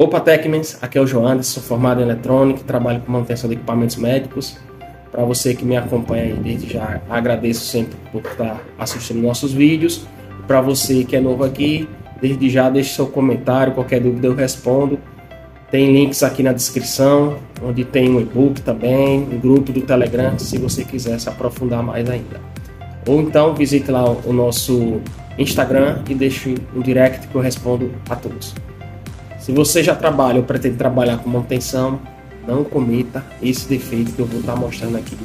Opa Techmans, aqui é o João sou formado em eletrônica, trabalho com manutenção de equipamentos médicos. Para você que me acompanha desde já, agradeço sempre por estar assistindo nossos vídeos. Para você que é novo aqui, desde já deixe seu comentário, qualquer dúvida eu respondo. Tem links aqui na descrição, onde tem um e-book também, um grupo do Telegram, se você quiser se aprofundar mais ainda. Ou então visite lá o nosso Instagram e deixe um direct que eu respondo a todos. Se você já trabalha ou pretende trabalhar com manutenção, não cometa esse defeito que eu vou estar mostrando aqui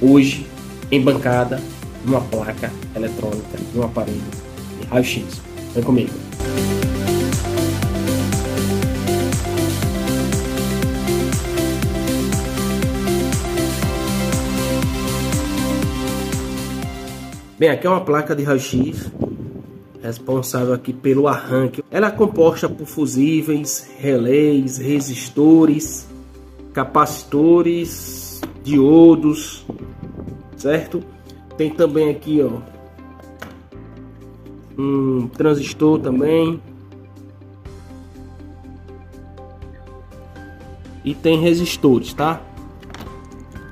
hoje em bancada, numa placa eletrônica, num aparelho de raio-x. Vem comigo. Bem, aqui é uma placa de raio-x responsável aqui pelo arranque. Ela é composta por fusíveis, relés, resistores, capacitores, diodos, certo? Tem também aqui, ó, um transistor também. E tem resistores, tá?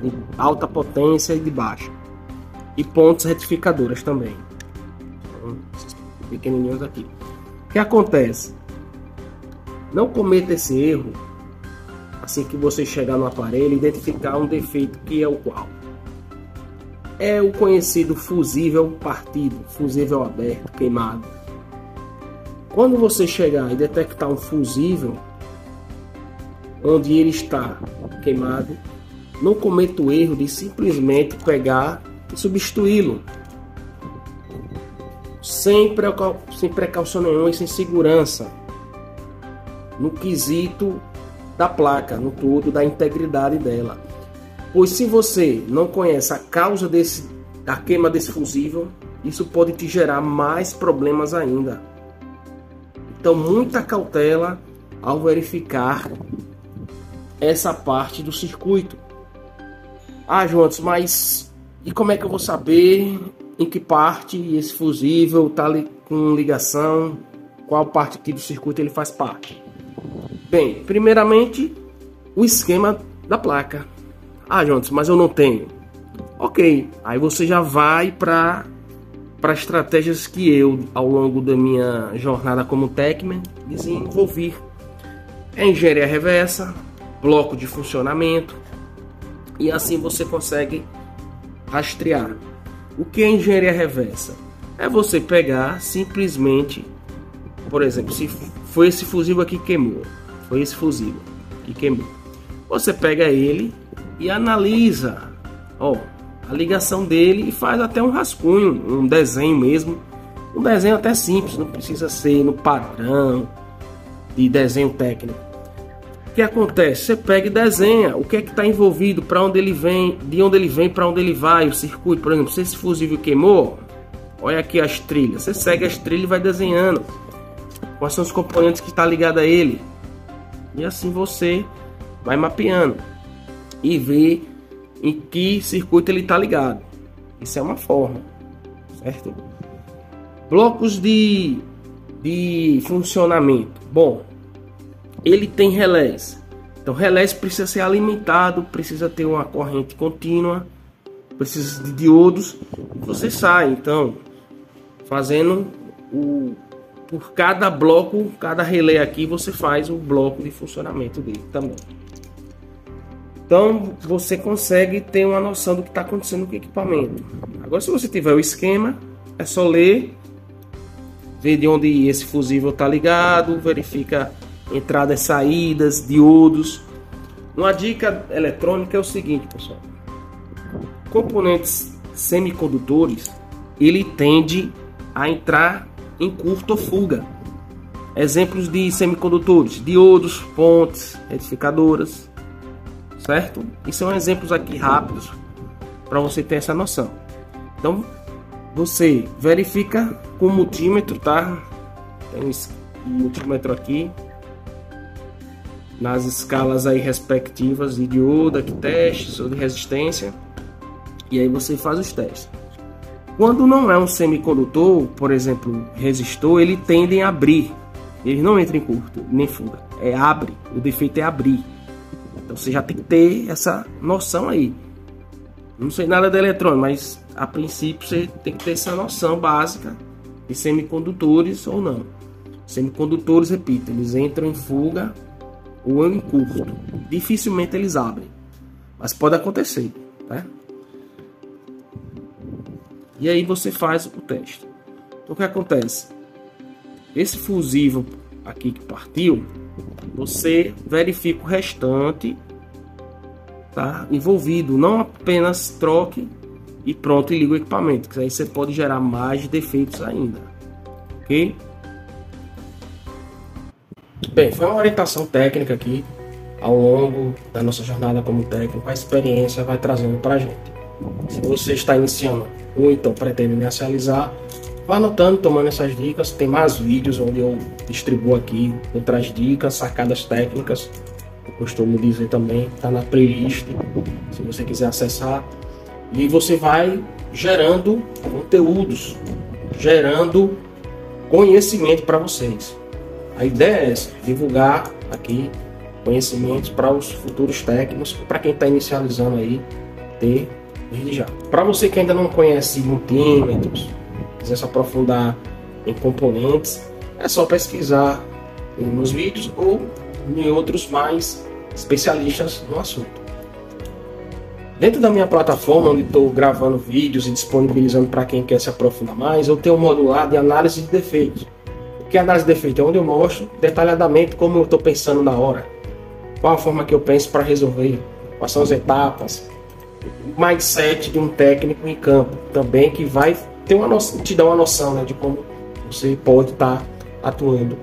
De alta potência e de baixa. E pontes retificadoras também. Então, pequenininhos aqui. O que acontece? Não cometa esse erro assim que você chegar no aparelho identificar um defeito que é o qual é o conhecido fusível partido, fusível aberto, queimado. Quando você chegar e detectar um fusível onde ele está queimado, não cometa o erro de simplesmente pegar e substituí-lo sem, precau sem precaução nenhuma e sem segurança no quesito da placa, no todo, da integridade dela. Pois se você não conhece a causa desse, da queima desse fusível, isso pode te gerar mais problemas ainda. Então, muita cautela ao verificar essa parte do circuito. Ah, João, mas e como é que eu vou saber em que parte esse fusível está li com ligação, qual parte aqui do circuito ele faz parte. Bem, primeiramente o esquema da placa. Ah, Jonas, mas eu não tenho. Ok, aí você já vai para para estratégias que eu, ao longo da minha jornada como Techman, desenvolvi. É engenharia reversa, bloco de funcionamento, e assim você consegue rastrear o que é engenharia reversa? É você pegar simplesmente, por exemplo, se foi esse fusível aqui que queimou, foi esse fusível que queimou. Você pega ele e analisa, ó, a ligação dele e faz até um rascunho, um desenho mesmo, um desenho até simples, não precisa ser no padrão de desenho técnico. O que acontece? Você pega e desenha o que é que está envolvido, para onde ele vem, de onde ele vem, para onde ele vai, o circuito. Por exemplo, se esse fusível queimou, olha aqui as trilhas. Você segue as trilhas e vai desenhando quais são os componentes que está ligado a ele. E assim você vai mapeando e vê em que circuito ele está ligado. Isso é uma forma, certo? Blocos de, de funcionamento. Bom, ele tem relés. Então, relés precisa ser alimentado, precisa ter uma corrente contínua, precisa de diodos. Você sai, então, fazendo o por cada bloco, cada relé aqui, você faz o bloco de funcionamento dele também. Então, você consegue ter uma noção do que está acontecendo com o equipamento. Agora, se você tiver o esquema, é só ler, ver de onde esse fusível está ligado, verifica entradas, saídas, diodos. Uma dica eletrônica é o seguinte, pessoal. Componentes semicondutores, ele tende a entrar em curto ou fuga. Exemplos de semicondutores: diodos, pontes, retificadoras, certo? E são exemplos aqui rápidos para você ter essa noção. Então, você verifica com o multímetro, tá? Tem um multímetro aqui, nas escalas aí respectivas de diodo, de testes ou de resistência. E aí você faz os testes. Quando não é um semicondutor, por exemplo, resistor, ele tende a abrir. Ele não entra em curto, nem fuga. é abre, o defeito é abrir. Então você já tem que ter essa noção aí. Não sei nada de eletrônico, mas a princípio você tem que ter essa noção básica de semicondutores ou não. Semicondutores, repito, eles entram em fuga ou em curto. Dificilmente eles abrem, mas pode acontecer, né? E aí você faz o teste. Então o que acontece? Esse fusível aqui que partiu, você verifica o restante tá envolvido, não apenas troque e pronto e liga o equipamento, que aí você pode gerar mais defeitos ainda. OK? Bem, foi uma orientação técnica aqui ao longo da nossa jornada como técnico, a experiência vai trazendo para a gente. Se você está iniciando ou então pretende inicializar, vá anotando, tomando essas dicas. Tem mais vídeos onde eu distribuo aqui outras dicas, sacadas técnicas. Eu costumo dizer também, está na playlist, se você quiser acessar. E você vai gerando conteúdos, gerando conhecimento para vocês. A ideia é essa, divulgar aqui conhecimentos para os futuros técnicos, para quem está inicializando aí, ter desde já. Para você que ainda não conhece multímetros, quiser se aprofundar em componentes, é só pesquisar nos vídeos ou em outros mais especialistas no assunto. Dentro da minha plataforma, onde estou gravando vídeos e disponibilizando para quem quer se aprofundar mais, eu tenho um modular de análise de defeitos que é análise de defeito? É onde eu mostro detalhadamente como eu estou pensando na hora. Qual a forma que eu penso para resolver. Quais são as etapas. O mindset de um técnico em campo também que vai ter uma noção, te dar uma noção né, de como você pode estar tá atuando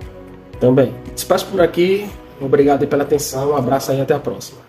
também. Despeço por aqui. Obrigado pela atenção. Um abraço aí até a próxima.